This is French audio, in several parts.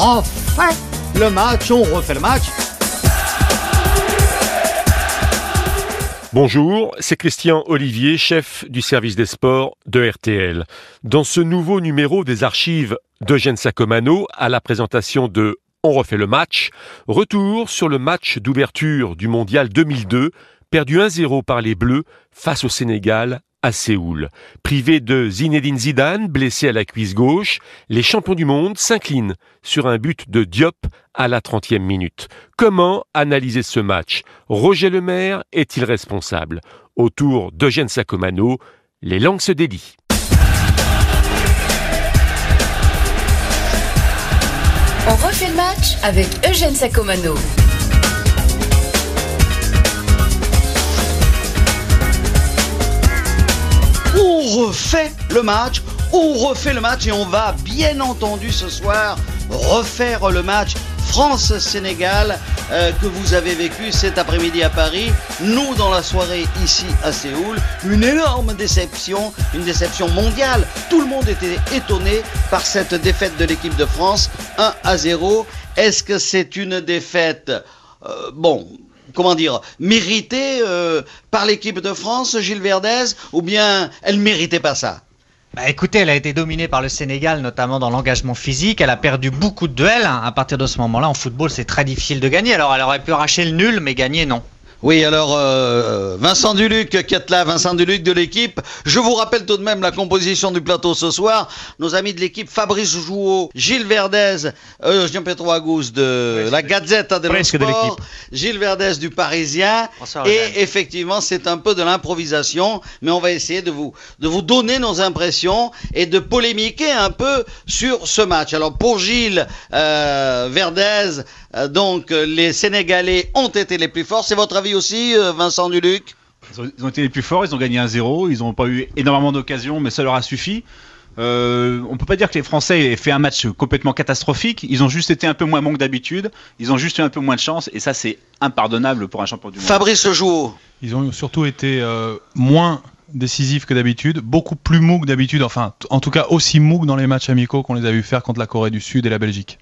refait le match, on refait le match. Bonjour, c'est Christian Olivier, chef du service des sports de RTL. Dans ce nouveau numéro des archives d'Eugène Sacomano, à la présentation de On refait le match, retour sur le match d'ouverture du Mondial 2002, perdu 1-0 par les Bleus face au Sénégal à Séoul. Privé de Zinedine Zidane, blessé à la cuisse gauche, les champions du monde s'inclinent sur un but de Diop à la 30e minute. Comment analyser ce match? Roger Lemaire est-il responsable? Autour d'Eugène Sacomano, les langues se délient. On refait le match avec Eugène Sacomano. Refait le match, on refait le match et on va bien entendu ce soir refaire le match France-Sénégal euh, que vous avez vécu cet après-midi à Paris. Nous, dans la soirée ici à Séoul, une énorme déception, une déception mondiale. Tout le monde était étonné par cette défaite de l'équipe de France, 1 à 0. Est-ce que c'est une défaite? Euh, bon, comment dire, méritée euh, par l'équipe de France, Gilles Verdez, ou bien elle méritait pas ça? Bah écoutez, elle a été dominée par le Sénégal, notamment dans l'engagement physique. Elle a perdu beaucoup de duels. hein. À partir de ce moment-là, en football, c'est très difficile de gagner. Alors, elle aurait pu arracher le nul, mais gagner, non. Oui, alors euh, Vincent Duluc qui est là, Vincent Duluc de l'équipe. Je vous rappelle tout de même la composition du plateau ce soir. Nos amis de l'équipe Fabrice Jouot, Gilles Verdez, euh, Jean-Pedro Agous de la Gazette de Presque de Sport, Gilles Verdez du Parisien. Bonsoir, Et effectivement, c'est un peu de l'improvisation, mais on va essayer de vous, de vous donner nos impressions et de polémiquer un peu sur ce match. Alors pour Gilles euh, Verdez, donc euh, les Sénégalais ont été les plus forts. C'est votre avis aussi, euh, Vincent Duluc? Ils ont, été les plus forts, ils ont gagné 1-0, ils n'ont pas eu énormément d'occasions, mais ça leur a suffi. Euh, on peut pas dire que les Français aient fait un match complètement catastrophique, ils ont juste été un peu moins bons que d'habitude, ils ont juste eu un peu moins de chance, et ça c'est impardonnable pour un champion du monde. Fabrice Jouot. Ils ont surtout été euh, moins décisifs que d'habitude, beaucoup plus mous que d'habitude, enfin en tout cas aussi mous que dans les matchs amicaux qu'on les a vu faire contre la Corée du Sud et la Belgique.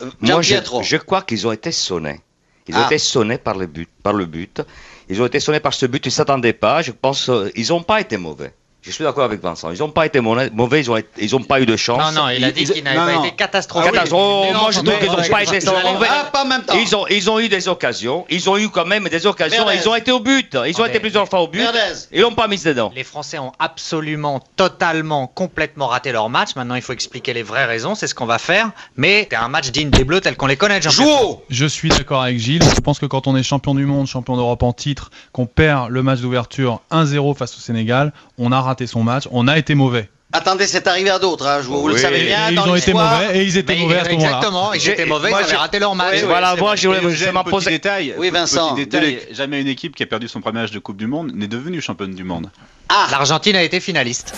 Euh, Moi, je, crois qu'ils ont été sonnés. Ils Ah. ont été sonnés par le but. Par le but. Ils ont été sonnés par ce but. Ils ne s'attendaient pas. Je pense qu'ils n'ont pas été mauvais. Je suis d'accord avec Vincent. Ils n'ont pas été mauvais. Ils n'ont ils ont pas eu de chance. Non, non, il a dit ils- qu'il n'avait non, pas non. été catastrophique. Catastrophe. Mais moi, je trouve qu'ils n'ont pas été mauvais. Ah, pas en même temps. Ils ont, ils ont eu des occasions. Ils ont eu quand même des occasions. Ils ont été au but. Ils ont Ah, été plusieurs fois au but. Ils l'ont pas mis dedans. Les Français ont absolument, totalement, complètement raté leur match. Maintenant, il faut expliquer les vraies raisons. C'est ce qu'on va faire. Mais c'est un match digne des Bleus tel qu'on les connaît, Jouot. Je suis d'accord avec Gilles, je pense que quand on est champion du monde, champion d'Europe en titre, qu'on perd le match d'ouverture 1-0 face au Sénégal, on a raté son match, on a été mauvais. Attendez, c'est arrivé à d'autres, hein. Vous le savez Et bien, ils dans ont été mauvais et ils étaient Mais mauvais à ce moment-là. exactement, ils étaient mauvais, moi, ils avaient j'ai- raté leur match. Oui, oui, voilà, moi, je voulais Et Eugène, justement petit poser. détail, Oui, Vincent, petit détail, jamais une équipe qui a perdu son premier match de Coupe du Monde n'est devenue championne du monde. Ah, L'Argentine a été finaliste.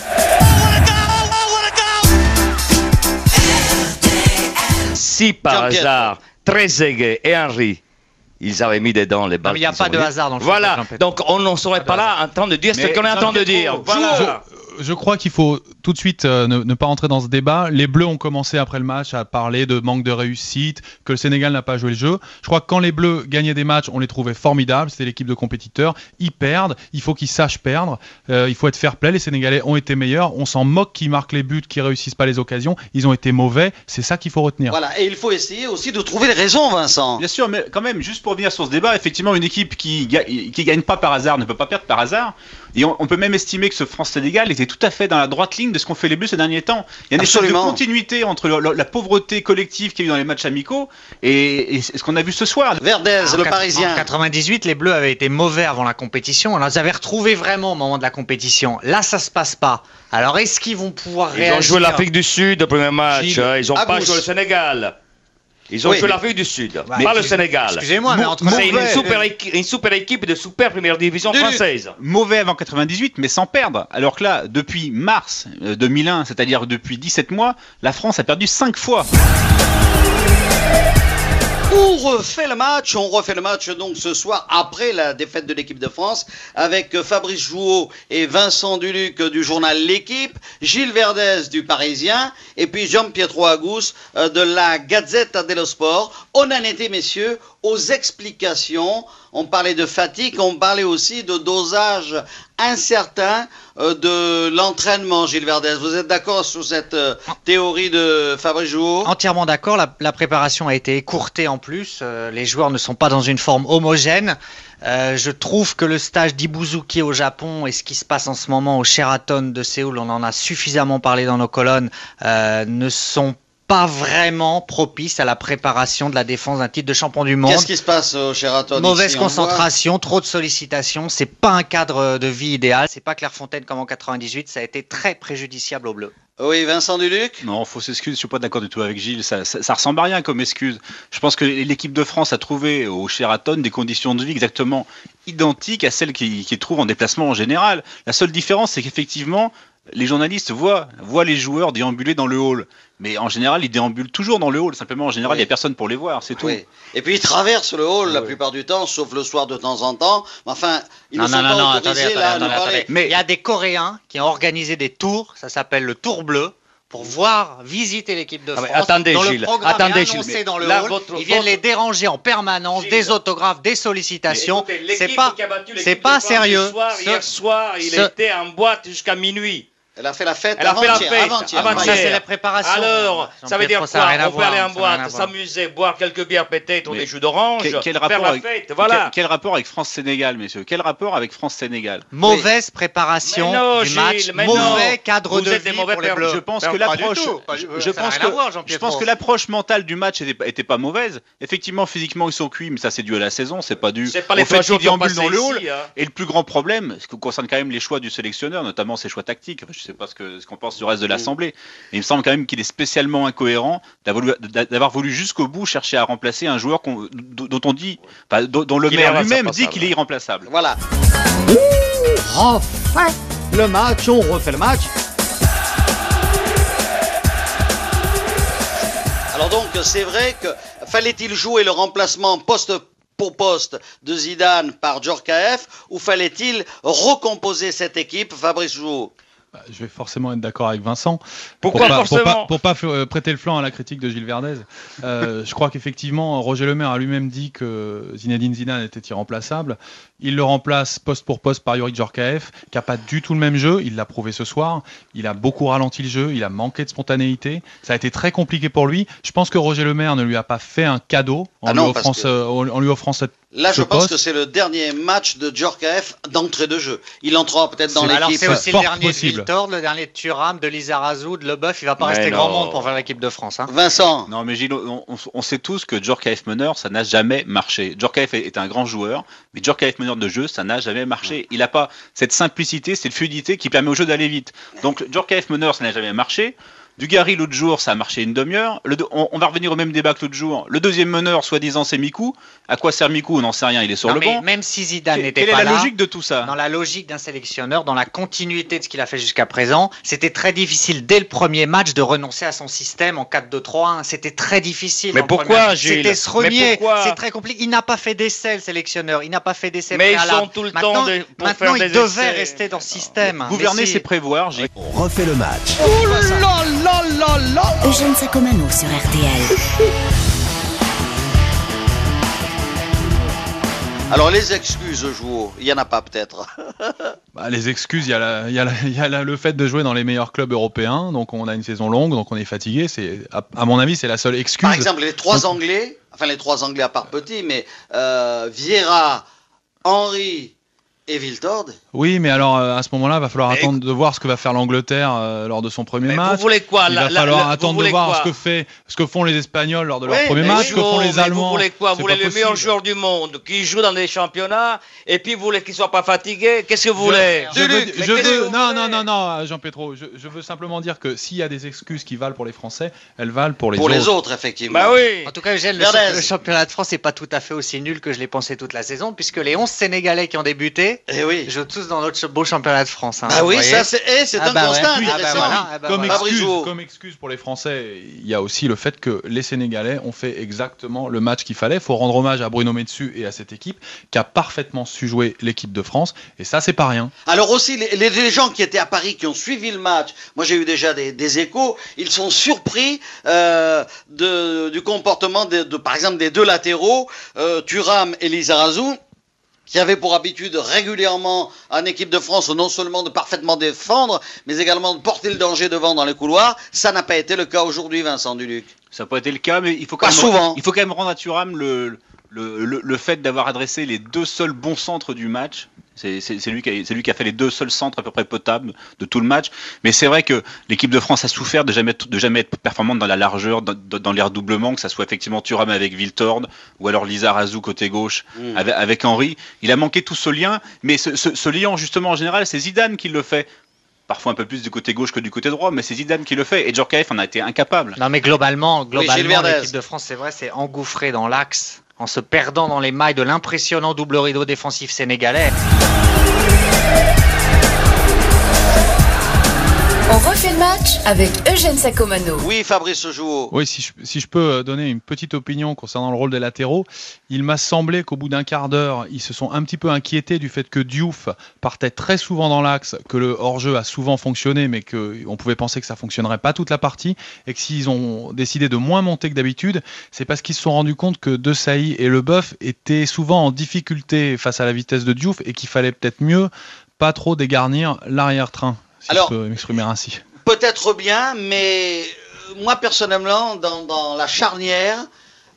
Si par hasard, Trezeguet et Henry, ils avaient mis dedans les balles. mais il y a pas de mis. hasard dans le Voilà. Donc on n'en serait pas là en train de dire ce qu'on est en train de dire. Voilà. Je crois qu'il faut tout de suite euh, ne, ne pas rentrer dans ce débat. Les Bleus ont commencé après le match à parler de manque de réussite, que le Sénégal n'a pas joué le jeu. Je crois que quand les Bleus gagnaient des matchs, on les trouvait formidables. C'était l'équipe de compétiteurs. Ils perdent. Il faut qu'ils sachent perdre. Euh, il faut être fair play. Les Sénégalais ont été meilleurs. On s'en moque qu'ils marquent les buts, qu'ils réussissent pas les occasions. Ils ont été mauvais. C'est ça qu'il faut retenir. voilà. Et il faut essayer aussi de trouver les raisons, Vincent. Bien sûr, mais quand même, juste pour revenir sur ce débat, effectivement, une équipe qui, qui gagne pas par hasard ne peut pas perdre par hasard. Et on, on peut même estimer que ce France-Sénégal était tout à fait dans la droite ligne de ce qu'ont fait les Bleus ces derniers temps. Il y a une espèce de continuité entre le- le- la pauvreté collective qu'il y a eu dans les matchs amicaux et, et ce qu'on a vu ce soir. Verdez, En le Parisien. En 98, les Bleus avaient été mauvais avant la compétition. On les avait retrouvés vraiment au moment de la compétition. Là, ça se passe pas. Alors, est-ce qu'ils vont pouvoir Ils réagir ont joué l'Afrique du Sud au premier match. Gilles. hein. Ils n'ont À pas gauche. joué le Sénégal. Ils ont Oui, joué mais- l'Afrique du Sud, Ouais, pas le Sénégal. Excusez-moi, mais entre C'est une super, équi- une super équipe de super première division française. Mauvais avant 98, mais sans perdre. Alors que là, depuis mars euh, 2001, c'est-à-dire depuis 17 mois, la France a perdu 5 fois. On refait le match, on refait le match donc ce soir après la défaite de l'équipe de France avec Fabrice Jouot et Vincent Duluc du journal L'équipe, Gilles Verdez du Parisien et puis Jean-Pietro Agus euh, de la Gazette dello Sport. On en était messieurs aux explications, on parlait de fatigue, on parlait aussi de dosage incertain euh, de l'entraînement Gilles Verdez. Vous êtes d'accord sur cette euh, théorie de Fabrice Jouot? Entièrement d'accord. La, la préparation a été écourtée en plus. Euh, les joueurs ne sont pas dans une forme homogène. Euh, je trouve que le stage d'Ibuzuki au Japon et ce qui se passe en ce moment au Sheraton de Séoul, on en a suffisamment parlé dans nos colonnes, euh, ne sont pas vraiment propices à la préparation de la défense d'un titre de champion du monde. Qu'est-ce qui se passe au Sheraton Mauvaise ici concentration, trop de sollicitations, c'est pas un cadre de vie idéal, c'est pas Clairefontaine comme en 98, ça a été très préjudiciable au bleu. Oui, Vincent Duluc? Non, fausse excuse, je suis pas d'accord du tout avec Gilles, ça, ça, ça ressemble à rien comme excuse. Je pense que l'équipe de France a trouvé au Sheraton des conditions de vie exactement identiques à celles qu'ils qu'ils trouvent en déplacement en général. La seule différence, c'est qu'effectivement, les journalistes voient, voient les joueurs déambuler dans le hall. Mais en général, ils déambulent toujours dans le hall. Simplement, en général, il Oui. n'y a personne pour les voir, c'est tout. Oui. Et puis ils traversent le hall la plupart du temps, sauf le soir de temps en temps. Mais enfin, ils non, ne sont non, non, pas non, autorisés attendez, là à attendez, attendez, attendez. Mais- Il y a des Coréens qui ont organisé des tours, ça s'appelle le Tour Bleu, pour voir, visiter l'équipe de Ah, France. attendez, dont Gilles, le programme attendez, est Gilles, annoncé mais dans le là, hall. votre- Ils viennent votre- les déranger en permanence, Gilles. des autographes, des sollicitations. C'est pas, c'est pas sérieux. Ce- hier soir, il ce- était en boîte jusqu'à minuit. Elle a fait la fête Elle a fait la fête avant-hier. Ça, c'est la préparation. Alors, ça veut dire quoi On peut aller en boîte, s'amuser, boire quelques bières peut-être ou des jus d'orange, Quel, quel faire rapport la avec, fête, voilà. quel, quel rapport avec France-Sénégal, messieurs? Quel rapport avec France-Sénégal? Mauvaise préparation Mais non, du Gilles, match, mais mauvais non. cadre Vous de vie mauvais pour les perdants. Bleus. Je pense que l'approche, je, pense que, voir, je Jean-Pietro. pense que l'approche mentale du match était, pas- mauvaise. Effectivement, physiquement, ils sont cuits, mais ça c'est dû à la saison, c'est pas dû C'est pas au les jours dans le hall. hein. Et le plus grand problème, ce qui concerne quand même les choix du sélectionneur, notamment ses choix tactiques, sais pas ce que ce qu'on pense du reste Mm. de l'Assemblée, mais il me semble quand même qu'il est spécialement incohérent d'avoir voulu- jusqu'au bout chercher à remplacer un joueur qu'on- dont on dit, enfin, dont, dont le maire lui-même dit qu'il est irremplaçable. Voilà. On refait le match, on refait le match. Alors donc, c'est vrai que fallait-il jouer le remplacement poste pour poste de Zidane par Djorkaeff ou fallait-il recomposer cette équipe Fabrice Jouot je vais forcément être d'accord avec Vincent. Pourquoi pour pas, forcément pour pas, pour pas f- euh, prêter le flanc à la critique de Gilles Verdez. Euh, je crois qu'effectivement, Roger Lemaire a lui-même dit que Zinedine Zidane était irremplaçable. Il le remplace poste pour poste par Yorick Djorkaeff, qui a pas du tout le même jeu. Il l'a prouvé ce soir. Il a beaucoup ralenti le jeu. Il a manqué de spontanéité. Ça a été très compliqué pour lui. Je pense que Roger Lemaire ne lui a pas fait un cadeau en, Ah lui, non, offrant parce que- ce- en lui offrant cette Là, je pense que c'est le dernier match de Djorkaeff d'entrée de jeu. Il entrera peut-être dans l'équipe. c'est aussi le dernier possible. de Viltord, le dernier de Thuram, de Lizarazu, de Leboeuf. Il va pas Mais rester non. grand monde pour faire l'équipe de France. Hein. Vincent, Non, mais Gilles, on, on- on sait tous que Djorkaeff meneur, ça n'a jamais marché. Djorkaeff est, est un grand joueur, mais Djorkaeff meneur de jeu, ça n'a jamais marché. Il n'a pas cette simplicité, cette fluidité qui permet au jeu d'aller vite. Donc Djorkaeff meneur, ça n'a jamais marché. Dugarry l'autre jour, ça a marché une demi-heure. On, on va revenir au même débat que l'autre jour. Le deuxième meneur, soi-disant, c'est Mikou. À quoi sert Mikou On n'en sait rien, il est sur Non, le mais banc. même si Zidane n'était quelle est pas la là, logique de tout ça? dans la logique d'un sélectionneur, dans la continuité de ce qu'il a fait jusqu'à présent, c'était très difficile dès le premier match de renoncer à son système en 4-2-3-1. C'était très difficile. Mais pourquoi. Gilles? C'était se Mais renier. pourquoi? C'est très compliqué. Il n'a pas fait d'essai, le sélectionneur. Il n'a pas fait d'essai Mais ils sont tout le maintenant, temps pour maintenant, faire il des devait essais. rester dans ce système. Gouverner, c'est prévoir. J'ai- On refait le match. Eugène Sacomano sur RTL. alors les excuses, Jouot, il y en a pas peut-être. Bah, les excuses, il y a, la- il y a la- il y a la- le fait de jouer dans les meilleurs clubs européens, donc on a une saison longue, donc on est fatigué. C'est, à, à mon avis, c'est la seule excuse. Par exemple, les trois Anglais, enfin les trois Anglais à part petit, mais euh, Vieira, Henry et Viltord. Oui, mais alors euh, à ce moment-là, il va falloir Mais attendre de voir ce que va faire l'Angleterre euh, lors de son premier Mais vous match. voulez quoi Il va la- falloir la- attendre de voir ce que fait, ce que font les Espagnols lors de leur Oui, premier match, ce que font les Allemands. Vous voulez quoi Vous voulez le meilleur possible. joueur du monde qui joue dans des championnats et puis vous voulez qu'il soit pas fatigué Qu'est-ce que vous voulez Je veux, je veux- non, non, non, non, Jean Pétro, je, je veux simplement dire que s'il y a des excuses qui valent pour les Français, elles valent pour les Pour autres. les autres, effectivement. Bah oui En tout cas, Eugène, le, championnat de France n'est pas tout à fait aussi nul que je l'ai pensé toute la saison, puisque les 11 Sénégalais qui ont débuté Eh oui. jouent tous tous dans notre beau championnat de France. Hein, Ah oui, ça c'est eh, c'est Ah un bah ouais. constat Ah bah intéressant. voilà. Ah bah comme, voilà. excuse, Fabrizio. comme excuse pour les Français, il y a aussi le fait que les Sénégalais ont fait exactement le match qu'il fallait. Il faut rendre hommage à Bruno Metsu et à cette équipe qui a parfaitement su jouer l'équipe de France. Et ça, c'est pas rien. Alors aussi, les, les- les gens qui étaient à Paris, qui ont suivi le match, moi j'ai eu déjà des, des échos, ils sont surpris euh, de, du comportement, de, de- par exemple, des deux latéraux, euh, Thuram et Lizarazu, qui avaient pour habitude régulièrement en équipe de France non seulement de parfaitement défendre, mais également de porter le danger devant dans les couloirs. Ça n'a pas été le cas aujourd'hui, Vincent Duluc. Ça n'a pas été le cas, mais il faut quand, Pas même, souvent. Il faut quand même rendre à Thuram le, le, le, le fait d'avoir adressé les deux seuls bons centres du match. C'est lui, qui a- c'est lui qui a fait les deux seuls centres à peu près potables de tout le match. Mais c'est vrai que l'équipe de France a souffert de jamais, de jamais être performante dans la largeur, dans, les redoublements, que ça soit effectivement Thuram avec Viltord ou alors Lisa Razou côté gauche Mm. avec, avec Henry. Il a manqué tout ce lien, mais ce, ce- ce lien justement en général, c'est Zidane qui le fait. Parfois un peu plus du côté gauche que du côté droit, mais c'est Zidane qui le fait. Et Djorkaeff en a été incapable. Non mais globalement, globalement l'équipe de France, c'est vrai, c'est engouffré dans l'axe en se perdant dans les mailles de l'impressionnant double rideau défensif sénégalais. On refait le match avec Eugène Sacomano. Oui, Fabrice Jouot. Oui, si je, si je peux euh, donner une petite opinion concernant le rôle des latéraux, il m'a semblé qu'au bout d'un quart d'heure, ils se sont un petit peu inquiétés du fait que Diouf partait très souvent dans l'axe, que le hors-jeu a souvent fonctionné, mais qu'on pouvait penser que ça fonctionnerait pas toute la partie, et que s'ils ont décidé de moins monter que d'habitude, c'est parce qu'ils se sont rendus compte que De Sailly et Leboeuf étaient souvent en difficulté face à la vitesse de Diouf, et qu'il fallait peut-être mieux pas trop dégarnir l'arrière-train, si Alors- je peux m'exprimer ainsi. Peut-être bien, mais euh, moi personnellement, dans, dans la charnière,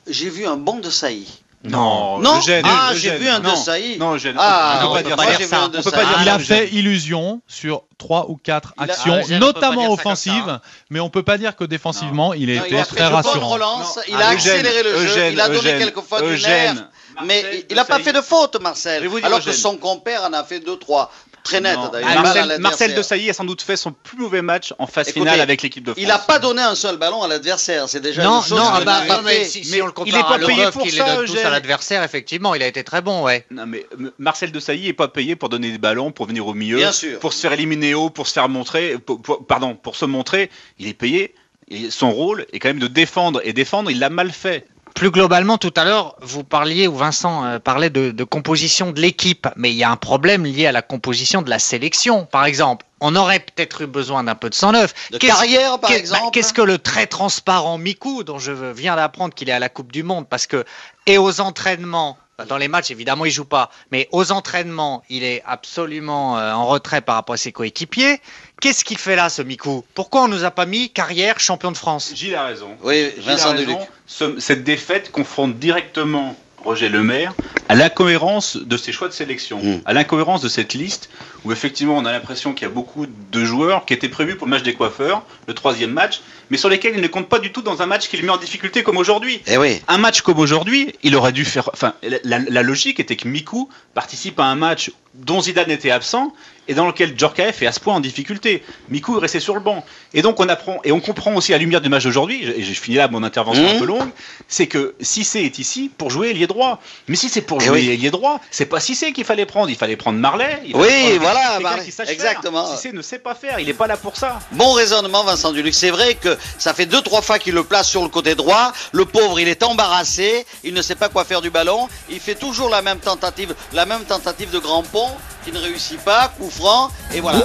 j'ai vu un bon de Sailly. Non, Non Eugène, Ah, Eugène, j'ai vu un non, De Sailly. Non, Eugène, Ah, on on peut peut pas pas dire dire ça. ça. On peut pas Ah, dire il a fait illusion sur trois ou quatre a- actions, Ah, Eugène, notamment ça offensives, ça. mais on peut pas dire que défensivement, il Non, était il a fait très rassurant. relances, Non. il Ah, a Eugène, accéléré le jeu, Eugène, il a donné Eugène, quelquefois du Eugène. nerf, mais Marcel il n'a pas fait de faute, Marcel. Alors que son compère en a fait deux, trois. Très net, Non. d'ailleurs. Ah, Marcel. Marcel Desailly a sans doute fait son plus mauvais match en phase Écoutez, finale avec l'équipe de France. Il n'a pas donné un seul ballon à l'adversaire, c'est déjà Non, une chose non, ah bah, non, pas mais si, si Mais on le il est compare pas à payé pour qui ça, les donne tous Eugène. à l'adversaire, effectivement, il a été très bon, ouais. Non mais Marcel Desailly est pas payé pour donner des ballons, pour venir au milieu, Bien sûr. pour se faire éliminer haut, pour se faire montrer, pour- pour- pardon, pour se montrer. Il est payé. Et son rôle est quand même de défendre et défendre. Il l'a mal fait. Plus globalement, tout à l'heure, vous parliez, ou Vincent euh, parlait de, de composition de l'équipe, mais il y a un problème lié à la composition de la sélection. Par exemple, on aurait peut-être eu besoin d'un peu de 109. De Qu'est-ce- carrière, par qu'est- exemple. bah, Qu'est-ce que le très transparent Mikou, dont je viens d'apprendre qu'il est à la Coupe du Monde, parce que, et aux entraînements, dans les matchs, évidemment, il joue pas, mais aux entraînements, il est absolument euh, en retrait par rapport à ses coéquipiers. Qu'est-ce qu'il fait là, ce Mikou Pourquoi on nous a pas mis carrière champion de France? Gilles a raison. Oui, Gilles Vincent a raison. Duluc. Ce- cette défaite confronte directement Roger Lemaire à l'incohérence de ses choix de sélection, Mm. à l'incohérence de cette liste où effectivement on a l'impression qu'il y a beaucoup de joueurs qui étaient prévus pour le match des coiffeurs, le troisième match, mais sur lesquels il ne compte pas du tout dans un match qui le met en difficulté comme aujourd'hui. Eh oui. Un match comme aujourd'hui, il aurait dû faire. Enfin, la, logique était que Mikou participe à un match dont Zidane était absent et dans lequel Djorkaeff est à ce point en difficulté. Mikou est resté sur le banc. Et donc on apprend et on comprend aussi à la lumière du match d'aujourd'hui, et j'ai fini là mon intervention Mhm. un peu longue, c'est que Cissé est ici pour jouer ailier droit. Mais si c'est pour Eh jouer oui. ailier droit, c'est pas Cissé qu'il fallait prendre, il fallait prendre Marley. il Oui, prendre voilà, Marley, qui sache exactement. faire. Cissé ne sait pas faire, il est pas là pour ça. Bon raisonnement, Vincent Duluc. C'est vrai que ça fait deux, trois fois qu'il le place sur le côté droit. Le pauvre, il est embarrassé. Il ne sait pas quoi faire du ballon. Il fait toujours la même tentative, la même tentative de grand pont qui ne réussit pas. Coup franc. Et voilà.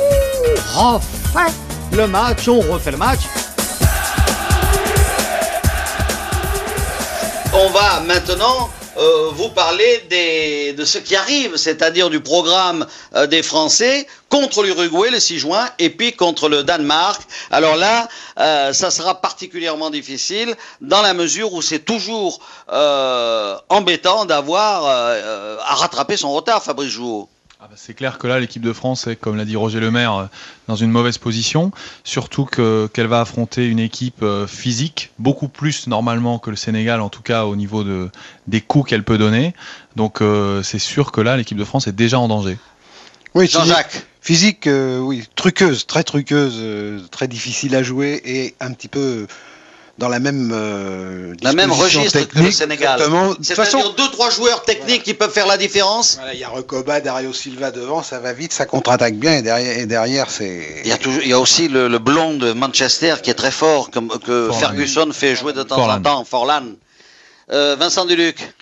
refait le match, on refait le match. On va maintenant euh, vous parler des, de ce qui arrive, c'est-à-dire du programme euh, des Français contre l'Uruguay le 6 juin et puis contre le Danemark. Alors là, euh, ça sera particulièrement difficile dans la mesure où c'est toujours embêtant d'avoir à rattraper son retard, Fabrice Jouot. Ah bah, c'est clair que là, l'équipe de France est, comme l'a dit Roger Lemaire, euh, dans une mauvaise position. Surtout que- qu'elle va affronter une équipe euh, physique, beaucoup plus normalement que le Sénégal, en tout cas au niveau de, des coups qu'elle peut donner. Donc euh, c'est sûr que là, l'équipe de France est déjà en danger. Oui, Jean-Jacques. Physique, euh, oui, truqueuse, très truqueuse, euh, très difficile à jouer et un petit peu dans la même euh, La même registre que le technique, Sénégal. exactement. De toute façon, C'est-à-dire deux, trois joueurs techniques qui peuvent faire la différence. voilà, il y a Recoba, Dario Silva devant, ça va vite, ça contre-attaque bien et derrière, et derrière c'est. Il y a, toujours, il y a aussi le, le blond de Manchester qui est très fort, comme, que Forlan. Ferguson fait jouer de temps en Forlan. temps, Forlan. Euh, Vincent Duluc.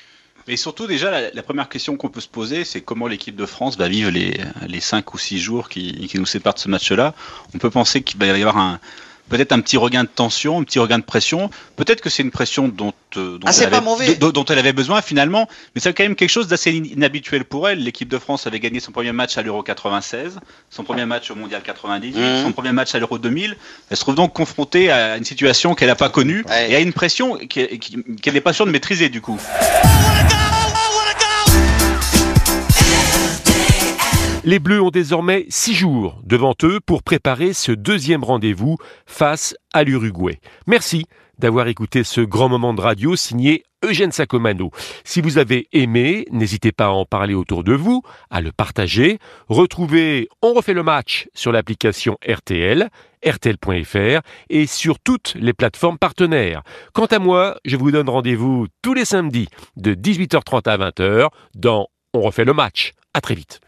Mais surtout, déjà, la, la première question qu'on peut se poser, c'est comment l'équipe de France va vivre les, les 5 ou 6 jours qui, qui nous séparent de ce match-là. On peut penser qu'il va y avoir un, peut-être un petit regain de tension, un petit regain de pression. Peut-être que c'est une pression dont, euh, dont, Ah, elle avait, mauvais. dont- dont elle avait besoin finalement, mais c'est quand même quelque chose d'assez in- inhabituel pour elle. L'équipe de France avait gagné son premier match à l'Euro 96, son premier match au Mondial 98, Mhm. son premier match à l'Euro 2000. Elle se trouve donc confrontée à une situation qu'elle n'a pas connue Ouais. et à une pression qu'elle n'est pas sûre de maîtriser du coup. Les Bleus ont désormais six jours devant eux pour préparer ce deuxième rendez-vous face à l'Uruguay. Merci d'avoir écouté ce grand moment de radio signé Eugène Sacomano. Si vous avez aimé, n'hésitez pas à en parler autour de vous, à le partager. Retrouvez On refait le match sur l'application RTL, rtl.fr et sur toutes les plateformes partenaires. Quant à moi, je vous donne rendez-vous tous les samedis de 18h30 à 20h dans On refait le match. À très vite.